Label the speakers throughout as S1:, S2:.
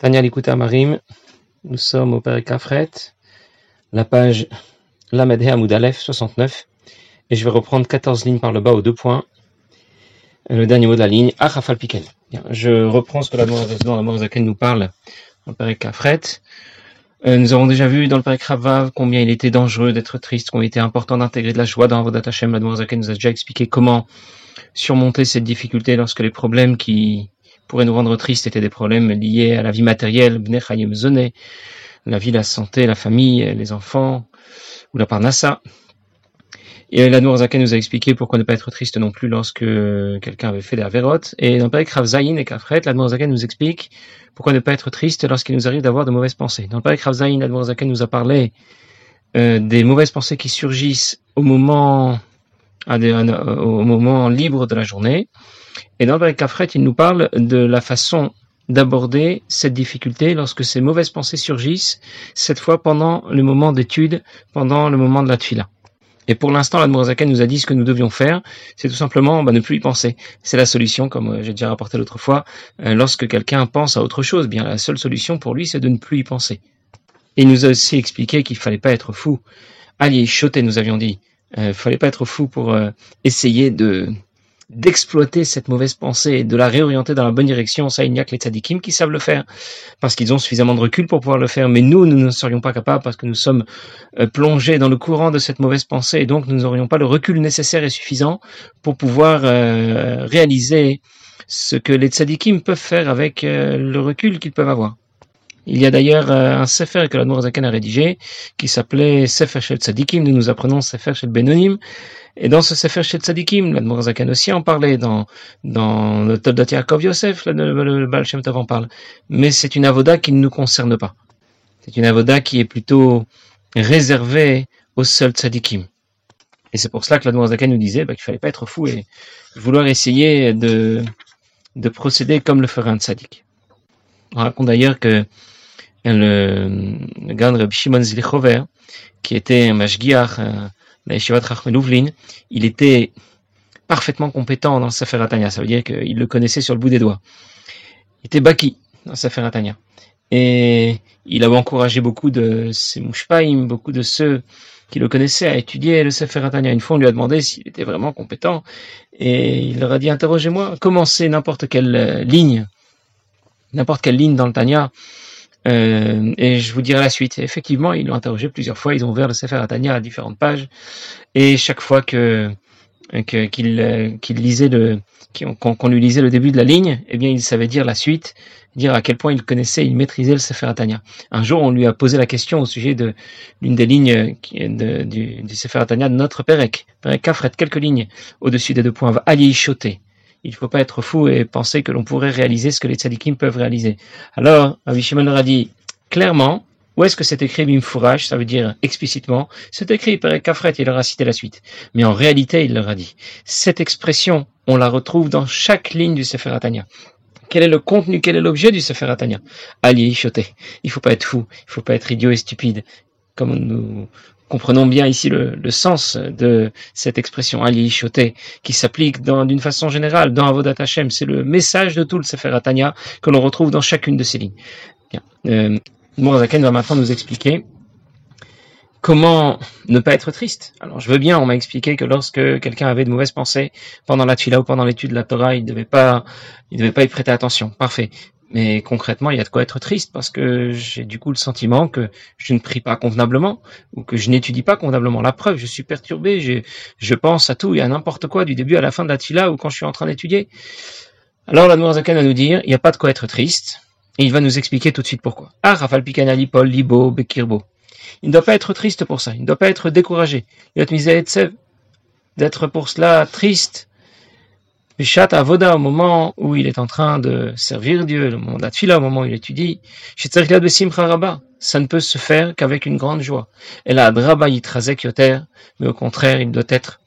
S1: Tania Likuta Marim, nous sommes au Père Kafret, la page Lamed Hamoud Aleph 69, et je vais reprendre 14 lignes par le bas aux deux points. Le dernier mot de la ligne, Achafal Piken. Je reprends ce que la Zaken nous parle dans le Père Kafret. Euh, nous avons déjà vu dans le Père Kravav combien il était dangereux d'être triste, combien il était important d'intégrer de la joie dans Vodat Hashem. La Zaken nous a déjà expliqué comment surmonter cette difficulté lorsque les problèmes qui pourraient nous rendre tristes étaient des problèmes liés à la vie matérielle, la vie, la santé, la famille, les enfants, ou la parnassa. Et la Zaka nous a expliqué pourquoi ne pas être triste non plus lorsque quelqu'un avait fait des avérotes. Et dans le Rav et Kafret, la Zaka nous explique pourquoi ne pas être triste lorsqu'il nous arrive d'avoir de mauvaises pensées. Dans le Père Rav Zayin, la Zaka nous a parlé euh, des mauvaises pensées qui surgissent au moment libre de la journée. Et dans le Kafret, il nous parle de la façon d'aborder cette difficulté lorsque ces mauvaises pensées surgissent, cette fois pendant le moment d'étude, pendant le moment de la tuila. Et pour l'instant, la nous a dit ce que nous devions faire, c'est tout simplement bah, ne plus y penser. C'est la solution, comme euh, j'ai déjà rapporté l'autre fois. Euh, lorsque quelqu'un pense à autre chose, bien la seule solution pour lui, c'est de ne plus y penser. il nous a aussi expliqué qu'il fallait pas être fou. Allez, choter, nous avions dit. Il euh, fallait pas être fou pour essayer de d'exploiter cette mauvaise pensée et de la réorienter dans la bonne direction, ça il n'y a que les tzadikim qui savent le faire, parce qu'ils ont suffisamment de recul pour pouvoir le faire, mais nous, nous ne serions pas capables parce que nous sommes euh, plongés dans le courant de cette mauvaise pensée, et donc nous n'aurions pas le recul nécessaire et suffisant pour pouvoir euh, réaliser ce que les tzadikim peuvent faire avec euh, le recul qu'ils peuvent avoir. Il y a d'ailleurs un sefer que la Zaken a rédigé qui s'appelait Sefer Shel Tzadikim. Nous nous apprenons Sefer Shel Benonim. Et dans ce Sefer Shel Tzadikim, la Zaken aussi en parlait. Dans, dans le Toldat Yaakov Yosef, le, le, Baal Shem Tov en parle. Mais c'est une avoda qui ne nous concerne pas. C'est une avoda qui est plutôt réservée aux seuls Tzadikim. Et c'est pour cela que la Zaken nous disait bah, qu'il fallait pas être fou et vouloir essayer de, de procéder comme le ferait un Tzadik. On raconte d'ailleurs que le, le grand Rabbi Shimon Zlichover, qui était un mashgiach, euh, il était parfaitement compétent dans le Sefer Atanya. Ça veut dire qu'il le connaissait sur le bout des doigts. Il était baki dans le Sefer Atanya. Et il avait encouragé beaucoup de ses mouchpaim, beaucoup de ceux qui le connaissaient à étudier le Sefer Atanya. Une fois, on lui a demandé s'il était vraiment compétent. Et il leur a dit, interrogez-moi, commencez n'importe quelle euh, ligne, n'importe quelle ligne dans le Tanya, euh, et je vous dirai la suite. effectivement, ils l'ont interrogé plusieurs fois. Ils ont ouvert le Sefer Atania à différentes pages. Et chaque fois que qu'il euh, lisait le qu'on lui lisait le début de la ligne, eh bien, il savait dire la suite, dire à quel point il connaissait, il maîtrisait le Sefer Atania. Un jour, on lui a posé la question au sujet de l'une des lignes du, du Sefer Atania de notre Perek. Perek Kafret, quelques lignes au-dessus des deux points. Ali Choté il ne faut pas être fou et penser que l'on pourrait réaliser ce que les tzadikim peuvent réaliser. Alors, Avishimon leur a dit clairement, où est-ce que c'est écrit bimfourage, ça veut dire explicitement, c'est écrit par Kafret, il leur a cité la suite. Mais en réalité, il leur a dit, cette expression, on la retrouve dans chaque ligne du Sefer Atania. Quel est le contenu, quel est l'objet du Sefer Atania Choté. Il faut pas être fou, il faut pas être idiot et stupide. Comme nous Comprenons bien ici le, sens de cette expression Ali Choté qui s'applique d'une façon générale dans Avodat Hashem. C'est le message de tout le Sefer Atania que l'on retrouve dans chacune de ces lignes. Bien. Euh, va maintenant nous expliquer comment ne pas être triste. Alors je veux bien, on m'a expliqué que lorsque quelqu'un avait de mauvaises pensées pendant la tfila ou pendant l'étude de la Torah, il ne devait devait pas y prêter attention. Parfait. Mais concrètement, il y a de quoi être triste parce que j'ai du coup le sentiment que je ne prie pas convenablement ou que je n'étudie pas convenablement. La preuve, je suis perturbé, je, pense à tout et à n'importe quoi du début à la fin de ou quand je suis en train d'étudier. Alors la Noirzakan va nous dire, il n'y a pas de quoi être triste et il va nous expliquer tout de suite pourquoi. Ah, Rafal Pikanali, Paul, Libo, Bekirbo. Il ne doit pas être triste pour ça, il ne doit pas être découragé. Il doit d'être pour cela triste Bishat Avoda, au moment où il est en train de servir Dieu, le moment de la au moment où il étudie, ça ne peut se faire qu'avec une grande joie. Et là, Draba Yitrazek Yoter, mais au contraire, il doit être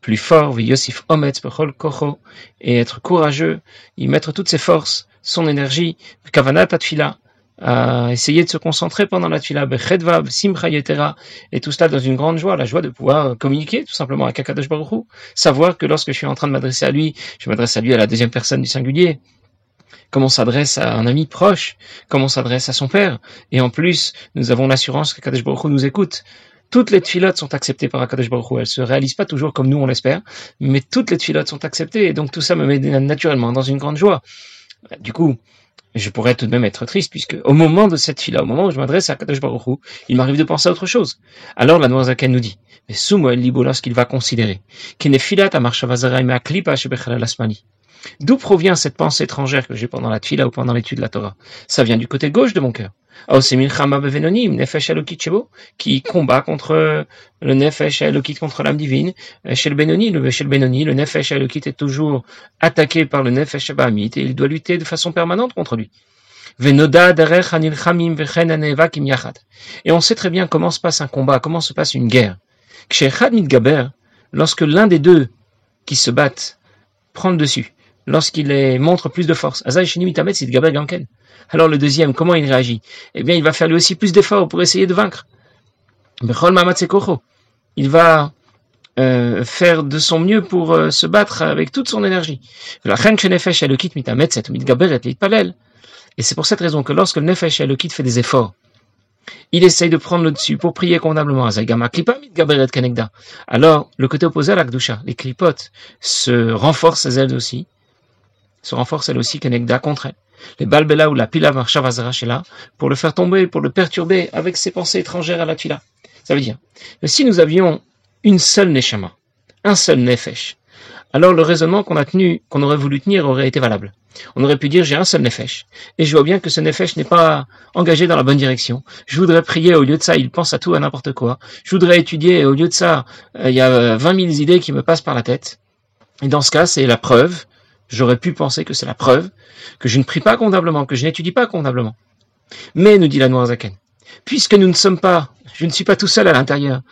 S1: plus fort, Yosif Ometz Bechol Kocho, et être courageux, y mettre toutes ses forces, son énergie, Kavanat Atfila, à essayer de se concentrer pendant la tfila, simcha yetera, et tout cela dans une grande joie, la joie de pouvoir communiquer tout simplement avec Akadosh Baruch savoir que lorsque je suis en train de m'adresser à lui, je m'adresse à lui à la deuxième personne du singulier, comme on s'adresse à un ami proche, comme on s'adresse à son père? Et en plus, nous avons l'assurance que Kadesh Baruch Hu nous écoute. Toutes les tfilotes sont acceptées par Akadosh Baruch Hu. Elles se réalisent pas toujours comme nous on l'espère, mais toutes les tfilotes sont acceptées. Et donc tout ça me met naturellement dans une grande joie. Du coup, je pourrais tout de même être triste, puisque au moment de cette fila, au moment où je m'adresse à Kadosh Baruch il m'arrive de penser à autre chose. Alors la Noirzaken nous dit, mais Soumo Libo, lorsqu'il va considérer, D'où provient cette pensée étrangère que j'ai pendant la tfila ou pendant l'étude de la Torah? Ça vient du côté gauche de mon cœur. C'est Nefesh qui combat contre le Nefesh Elokit, contre l'âme divine. Chez le Benoni, le, chez le Benoni, le Nefesh Elokit est toujours attaqué par le Nefesh Abahamit et il doit lutter de façon permanente contre lui. Et on sait très bien comment se passe un combat, comment se passe une guerre. Lorsque l'un des deux qui se battent prend le dessus, lorsqu'il montre plus de force, alors le deuxième, comment il réagit? Eh bien, il va faire lui aussi plus d'efforts pour essayer de vaincre. Il va euh, faire de son mieux pour euh, se battre avec toute son énergie. Et c'est pour cette raison que lorsque le Nefesh Elokit fait des efforts, il essaye de prendre le dessus pour prier convenablement. Alors, le côté opposé à l'Akdusha, les clipotes, se renforcent elles aussi, se renforcent elles aussi, Kenegda contre elle les balbela ou la pila là pour le faire tomber, pour le perturber avec ses pensées étrangères à la tila. Ça veut dire que si nous avions une seule neshama, un seul nefesh, alors le raisonnement qu'on a tenu, qu'on aurait voulu tenir aurait été valable. On aurait pu dire j'ai un seul nefesh et je vois bien que ce nefesh n'est pas engagé dans la bonne direction. Je voudrais prier au lieu de ça, il pense à tout à n'importe quoi. Je voudrais étudier et au lieu de ça, euh, il y a 20 000 idées qui me passent par la tête. Et dans ce cas, c'est la preuve J'aurais pu penser que c'est la preuve que je ne prie pas convenablement, que je n'étudie pas convenablement. Mais, nous dit la Noirzaken, puisque nous ne sommes pas, je ne suis pas tout seul à l'intérieur,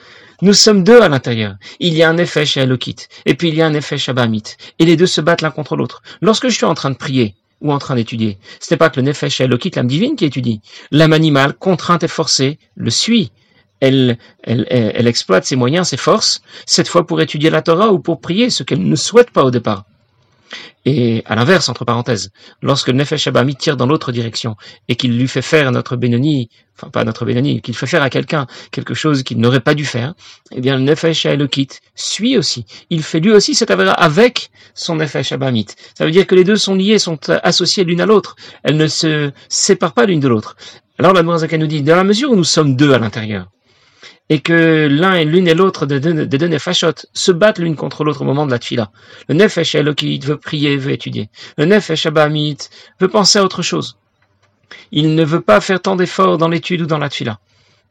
S1: nous sommes deux à l'intérieur. Il y a un effet chez Elokit, et puis il y a un effet chez Abamit, et les deux se battent l'un contre l'autre. Lorsque je suis en train de prier, ou en train d'étudier, ce n'est pas que le Nefesh Elokit, l'âme divine, qui étudie. L'âme animale, contrainte et forcée, le suit. Elle, elle, elle, exploite ses moyens, ses forces, cette fois pour étudier la Torah ou pour prier, ce qu'elle ne souhaite pas au départ. Et à l'inverse, entre parenthèses, lorsque le Nefesh Abami tire dans l'autre direction et qu'il lui fait faire notre Benoni, enfin pas notre Benoni, qu'il fait faire à quelqu'un quelque chose qu'il n'aurait pas dû faire, eh bien le Nefesh Elokit suit aussi. Il fait lui aussi cet avéra avec son Nefesh Abamit. Ça veut dire que les deux sont liés, sont associés l'une à l'autre. Elles ne se séparent pas l'une de l'autre. Alors la Zaka nous dit, dans la mesure où nous sommes deux à l'intérieur, et que l'un et l'une et l'autre des deux, des deux nefashot se battent l'une contre l'autre au moment de la tfila. Le nefesh Elokit veut prier, veut étudier. Le nefesh Abamit veut penser à autre chose. Il ne veut pas faire tant d'efforts dans l'étude ou dans la tfila.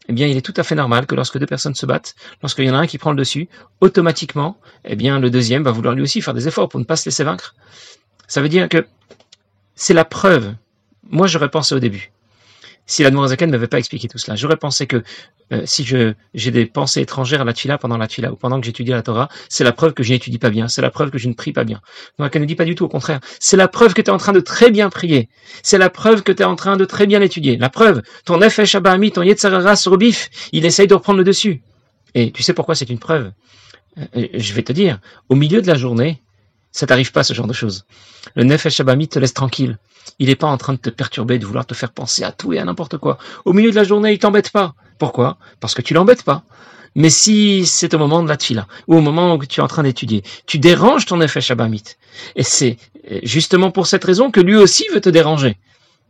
S1: Eh bien, il est tout à fait normal que lorsque deux personnes se battent, lorsqu'il y en a un qui prend le dessus, automatiquement, eh bien, le deuxième va vouloir lui aussi faire des efforts pour ne pas se laisser vaincre. Ça veut dire que c'est la preuve. Moi, j'aurais pensé au début si la ne m'avait pas expliqué tout cela. J'aurais pensé que euh, si j'ai des pensées étrangères à la tfila pendant la tfila ou pendant que j'étudie la Torah, c'est la preuve que je n'étudie pas bien, c'est la preuve que je ne prie pas bien. Donc elle ne dit pas du tout, au contraire. C'est la preuve que tu es en train de très bien prier. C'est la preuve que tu es en train de très bien étudier. La preuve, ton Nefesh Abahami, ton Yetzarara sur bif, il essaye de reprendre le dessus. Et tu sais pourquoi c'est une preuve? Euh, Je vais te dire, au milieu de la journée, ça t'arrive pas ce genre de choses. Le Nefesh Abami te laisse tranquille. Il n'est pas en train de te perturber, de vouloir te faire penser à tout et à n'importe quoi. Au milieu de la journée, il t'embête pas. Pourquoi? Parce que tu l'embêtes pas. Mais si c'est au moment de la tfila, ou au moment où tu es en train d'étudier, tu déranges ton effet Shabamit. Et c'est justement pour cette raison que lui aussi veut te déranger.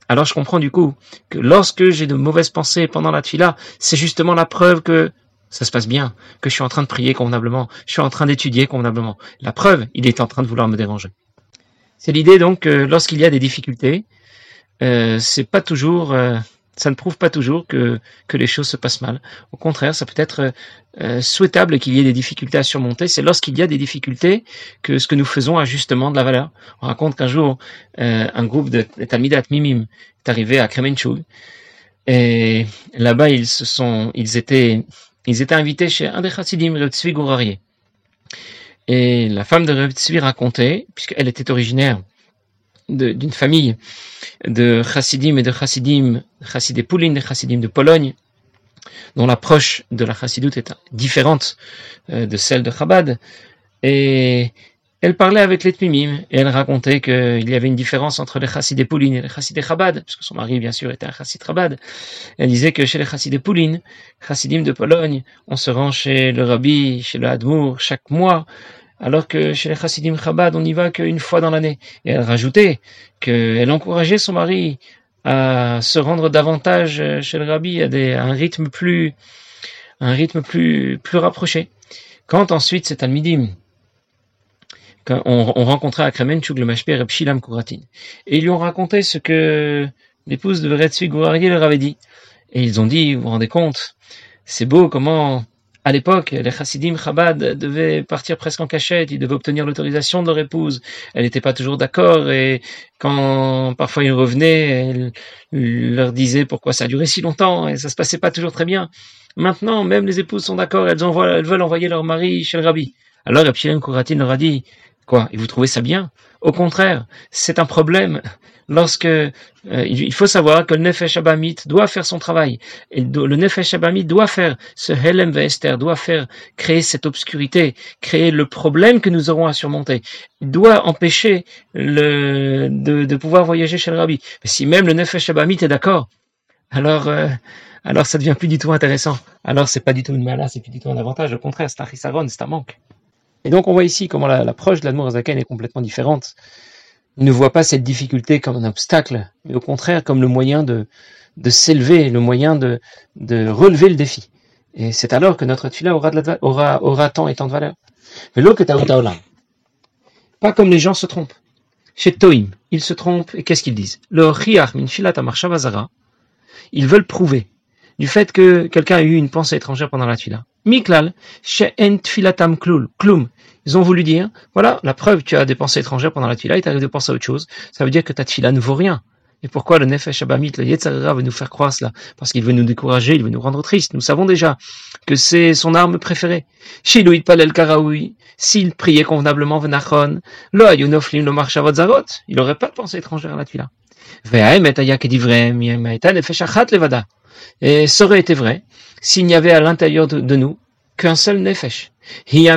S1: Alors je comprends du coup que lorsque j'ai de mauvaises pensées pendant la tfila, c'est justement la preuve que ça se passe bien, que je suis en train de prier convenablement, je suis en train d'étudier convenablement. La preuve, il est en train de vouloir me déranger. C'est l'idée donc que lorsqu'il y a des difficultés, euh, c'est pas toujours, euh, ça ne prouve pas toujours que, que les choses se passent mal. Au contraire, ça peut être euh, souhaitable qu'il y ait des difficultés à surmonter. C'est lorsqu'il y a des difficultés que ce que nous faisons a justement de la valeur. On raconte qu'un jour, euh, un groupe de Talmidat Mimim est arrivé à Kremenchug et là-bas ils se sont, ils étaient ils étaient invités chez un des chassidim, Reb Tzvi Gourarié. Et la femme de Reb Tzvi racontait, puisqu'elle était originaire d'une famille de chassidim et de chassidim, chassidé Poulin, des chassidim de Pologne, dont l'approche de la chassidoute est différente euh, de celle de Chabad. Et elle parlait avec les Tmimim et elle racontait qu'il y avait une différence entre les Chassidés Poulin et les Chassidés Chabad, puisque son mari, bien sûr, était un Chassid Chabad. Elle disait que chez les Chassidés Poulin, Chassidim de Pologne, on se rend chez le Rabbi, chez le Hadmour, chaque mois, alors que chez les Chassidim Chabad, on n'y va qu'une fois dans l'année. Et elle rajoutait qu'elle encourageait son mari à se rendre davantage chez le Rabbi à, des, à un rythme plus, un rythme plus, plus rapproché. Quand ensuite c'est Talmidim, on, on rencontrait à Kremenchuk le mashper Shilam Kouratin. Et ils lui ont raconté ce que l'épouse de Retzvi Gourarié leur avait dit. Et ils ont dit, vous vous rendez compte, c'est beau comment, à l'époque, les chassidim Chabad devaient partir presque en cachette, ils devaient obtenir l'autorisation de leur épouse. Elle n'était pas toujours d'accord et quand parfois ils revenaient, elle leur disait pourquoi ça a duré si longtemps et ça se passait pas toujours très bien. Maintenant, même les épouses sont d'accord, elles, elles veulent envoyer leur mari chez le rabbi. Alors Shilam Kouratin leur a dit, Quoi Et vous trouvez ça bien? Au contraire, c'est un problème lorsque euh, il faut savoir que le Nefesh Abamit doit faire son travail. Et le Nefesh Abamit doit faire ce Helem Vester, doit faire créer cette obscurité, créer le problème que nous aurons à surmonter. Il doit empêcher le, de, pouvoir voyager chez le Rabbi. Si même le Nefesh Abamit est d'accord, alors euh, alors ça devient plus du tout intéressant. Alors c'est pas du tout une malade, c'est plus du tout un avantage. Au contraire, c'est un chisaron, c'est un manque. Et donc on voit ici comment l'approche de l'Admour est complètement différente. Il ne voit pas cette difficulté comme un obstacle, mais au contraire comme le moyen de, de s'élever, le moyen de, de relever le défi. Et c'est alors que notre tula aura, aura, aura tant et tant de valeur. Mais l'eau que Pas comme les gens se trompent. Chez Toim, ils se trompent et qu'est-ce qu'ils disent? Le min ils veulent prouver du fait que quelqu'un a eu une pensée étrangère pendant la tfila. Miklal, she'en tfilatam klum. Ils ont voulu dire, voilà, la preuve, tu as des pensées étrangères pendant la tfila et tu arrives de penser à autre chose. Ça veut dire que ta tfila ne vaut rien. Et pourquoi le Nefesh Abamit, le Yetzarera veut nous faire croire cela? Parce qu'il veut nous décourager, il veut nous rendre tristes. Nous savons déjà que c'est son arme préférée. Shiluit Palel Karaoui, s'il priait convenablement Venachon, lo ayunoflim lo zarot, il n'aurait pas de pensée étrangère à la tfila. Et ça aurait été vrai s'il n'y avait à l'intérieur de, nous qu'un seul nefesh. Si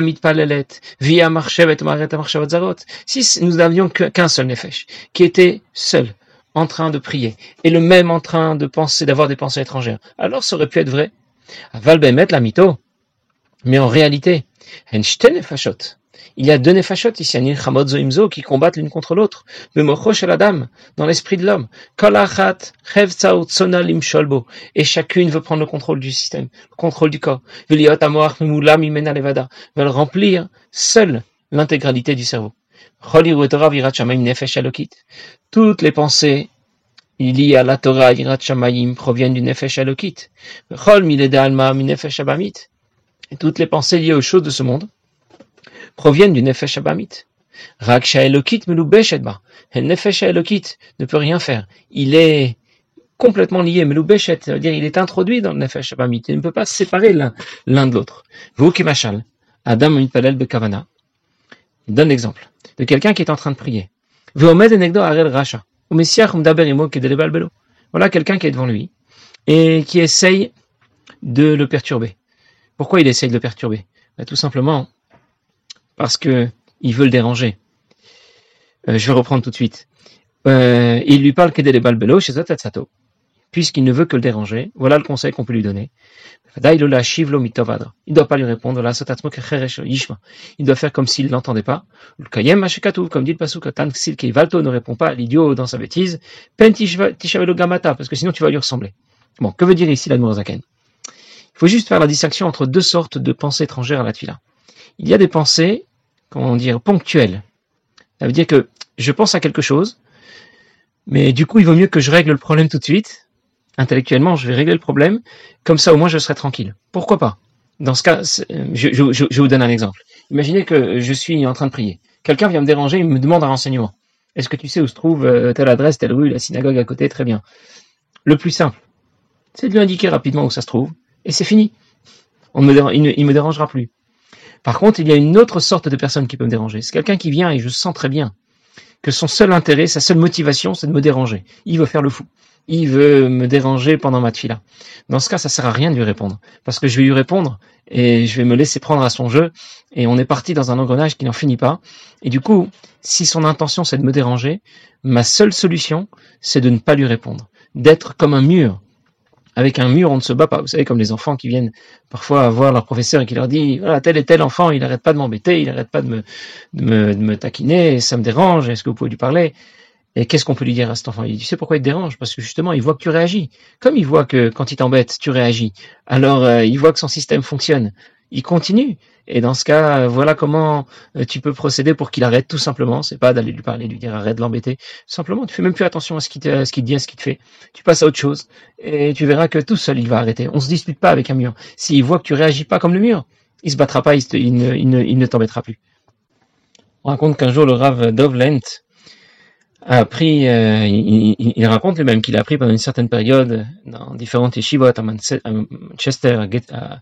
S1: nous n'avions qu'un seul nefesh, qui était seul, en train de prier, et le même en train de penser, d'avoir des pensées étrangères, alors ça aurait pu être vrai. la mytho. Mais en réalité, il y a deux nefashot ici, Chamod Zoimzo, qui combattent l'une contre l'autre. à la dame, dans l'esprit de l'homme. Et chacune veut prendre le contrôle du système, le contrôle du corps. Veulent remplir seule l'intégralité du cerveau. Toutes les pensées liées à la Torah Yirat Shamayim proviennent du Nefesh Alokit. Et toutes les pensées liées aux choses de ce monde proviennent du Nefesh Abamit. Raksha Elokit Meloubeshetba. Le Nefesh Elokit ne peut rien faire. Il est complètement lié, Meloubeshet, c'est-à-dire il est introduit dans le Nefesh Abamit. Il ne peut pas se séparer l'un de l'autre. Vous qui machal, Adam Mitpalel Bekavana. Il donne l'exemple de quelqu'un qui est en train de prier. Voilà quelqu'un qui est devant lui et qui essaye de le perturber. Pourquoi il essaye de le perturber? Ben, Tout simplement parce que il veut le déranger. Euh, je vais reprendre tout de suite. Euh, il lui parle que des balbelo chez puisqu'il ne veut que le déranger. Voilà le conseil qu'on peut lui donner. Il ne doit pas lui répondre. Il doit faire comme s'il ne l'entendait pas. Comme dit le pasuk, ne répond pas à l'idiot dans sa bêtise. Parce que sinon tu vas lui ressembler. Bon, que veut dire ici la Zaken? Il faut juste faire la distinction entre deux sortes de pensées étrangères à la tuila il y a des pensées, comment dire, ponctuelles. Ça veut dire que je pense à quelque chose, mais du coup, il vaut mieux que je règle le problème tout de suite. Intellectuellement, je vais régler le problème, comme ça au moins je serai tranquille. Pourquoi pas? Dans ce cas, je, je, vous donne un exemple. Imaginez que je suis en train de prier. Quelqu'un vient me déranger, il me demande un renseignement. Est-ce que tu sais où se trouve euh, telle adresse, telle rue, la synagogue à côté? Très bien. Le plus simple, c'est de lui indiquer rapidement où ça se trouve, et c'est fini. Il ne me dérangera plus. Par contre, il y a une autre sorte de personne qui peut me déranger. C'est quelqu'un qui vient et je sens très bien que son seul intérêt, sa seule motivation, c'est de me déranger. Il veut faire le fou. il veut me déranger pendant ma tfila. Dans ce cas, ça sert à rien de lui répondre, parce que je vais lui répondre et je vais me laisser prendre à son jeu, et on est parti dans un engrenage qui n'en finit pas. Et du coup, si son intention c'est de me déranger, ma seule solution, c'est de ne pas lui répondre, d'être comme un mur. Avec un mur, on ne se bat pas. Vous savez, comme les enfants qui viennent parfois voir leur professeur et qui leur dit, voilà, tel et tel enfant, il n'arrête pas de m'embêter, il n'arrête pas de me, de me, de me taquiner, ça me dérange, est-ce que vous pouvez lui parler? Et qu'est-ce qu'on peut lui dire à cet enfant? Il dit, tu sais pourquoi il te dérange? Parce que justement, il voit que tu réagis. Comme il voit que quand il t'embête, tu réagis, alors euh, il voit que son système fonctionne. Il continue. Et dans ce cas, euh, voilà comment euh, tu peux procéder pour qu'il arrête tout simplement. C'est pas d'aller lui parler, lui dire arrête de l'embêter. Simplement, tu fais même plus attention à ce qu'il te, dit, à ce qu'il te fait. Tu passes à autre chose et tu verras que tout seul il va arrêter. On se dispute pas avec un mur. S'il voit que tu réagis pas comme le mur, il se battra pas, il, ne, il ne, il ne t'embêtera plus. On raconte qu'un jour le Rav Dovlent a appris, euh, il, il, raconte lui-même qu'il a appris pendant une certaine période dans différentes yeshivot à Manchester, à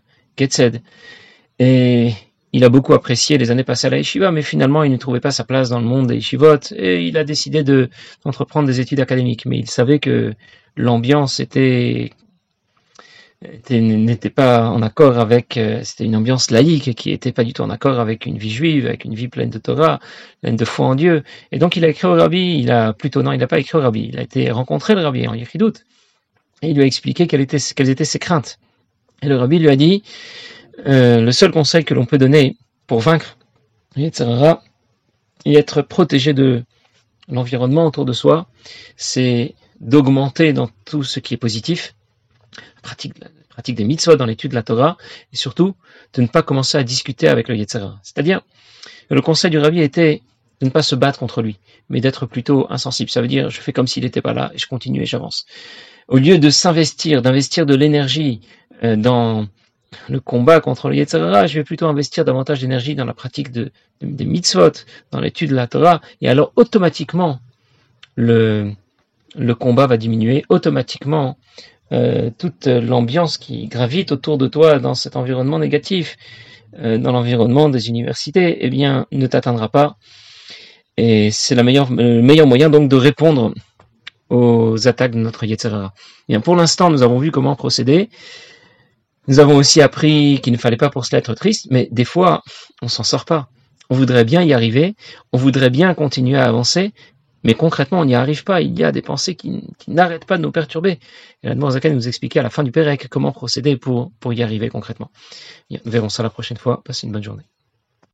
S1: Et il a beaucoup apprécié les années passées à la yeshiva, mais finalement il ne trouvait pas sa place dans le monde des yeshivot, et il a décidé de d'entreprendre des études académiques. Mais il savait que l'ambiance était n'était pas en accord avec, euh, c'était une ambiance laïque qui était pas du tout en accord avec une vie juive, avec une vie pleine de Torah, pleine de foi en Dieu. Et donc il a écrit au rabbi, il a plutôt non, il n'a pas écrit au rabbi, il a été rencontré le rabbi en doute et il lui a expliqué quelles étaient ses craintes. Et le rabbi lui a dit, euh, le seul conseil que l'on peut donner pour vaincre etc., et être protégé de l'environnement autour de soi, c'est d'augmenter dans tout ce qui est positif, pratique, pratique des mitzvot dans l'étude de la Torah, et surtout de ne pas commencer à discuter avec le Yetzirah. C'est-à-dire, le conseil du rabbi était de ne pas se battre contre lui, mais d'être plutôt insensible. Ça veut dire, je fais comme s'il n'était pas là, et je continue et j'avance. Au lieu de s'investir, d'investir de l'énergie dans le combat contre le Yetzirah, je vais plutôt investir davantage d'énergie dans la pratique de, des mitzvot, dans l'étude de la Torah, et alors automatiquement, le, le combat va diminuer, automatiquement, euh, toute l'ambiance qui gravite autour de toi dans cet environnement négatif, euh, dans l'environnement des universités, eh bien, ne t'atteindra pas. Et c'est le meilleur moyen donc de répondre aux attaques de notre Yetzirah. Bien, pour l'instant, nous avons vu comment procéder. Nous avons aussi appris qu'il ne fallait pas pour cela être triste, mais des fois, on s'en sort pas. On voudrait bien y arriver, on voudrait bien continuer à avancer, mais concrètement, on n'y arrive pas. Il y a des pensées qui, n'arrêtent pas de nous perturber. Et la Zaka nous expliquer à la fin du Pérec comment procéder pour, pour y arriver concrètement. Nous verrons ça la prochaine fois. Passez une bonne journée.